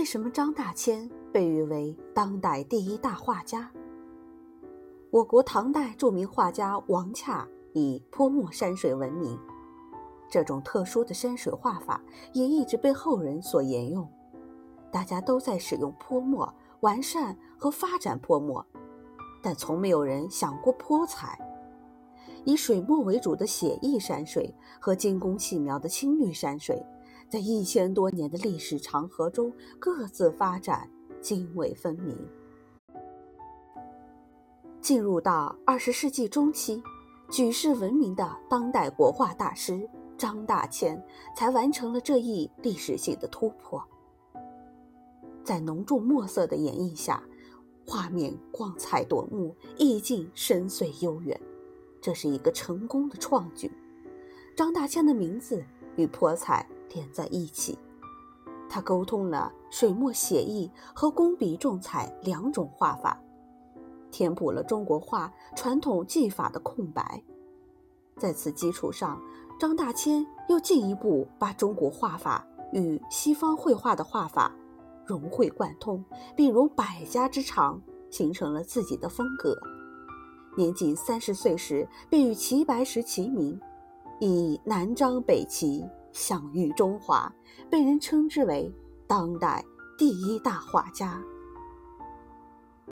为什么张大千被誉为当代第一大画家？我国唐代著名画家王洽以泼墨山水闻名，这种特殊的山水画法也一直被后人所沿用。大家都在使用泼墨，完善和发展泼墨，但从没有人想过泼彩。以水墨为主的写意山水和精工细描的青绿山水。在一千多年的历史长河中，各自发展，泾渭分明。进入到二十世纪中期，举世闻名的当代国画大师张大千才完成了这一历史性的突破。在浓重墨色的演绎下，画面光彩夺目，意境深邃悠远，这是一个成功的创举。张大千的名字与泼彩。连在一起，他沟通了水墨写意和工笔重彩两种画法，填补了中国画传统技法的空白。在此基础上，张大千又进一步把中国画法与西方绘画的画法融会贯通，并融百家之长，形成了自己的风格。年仅三十岁时，便与齐白石齐名，以南张北齐。享誉中华，被人称之为当代第一大画家。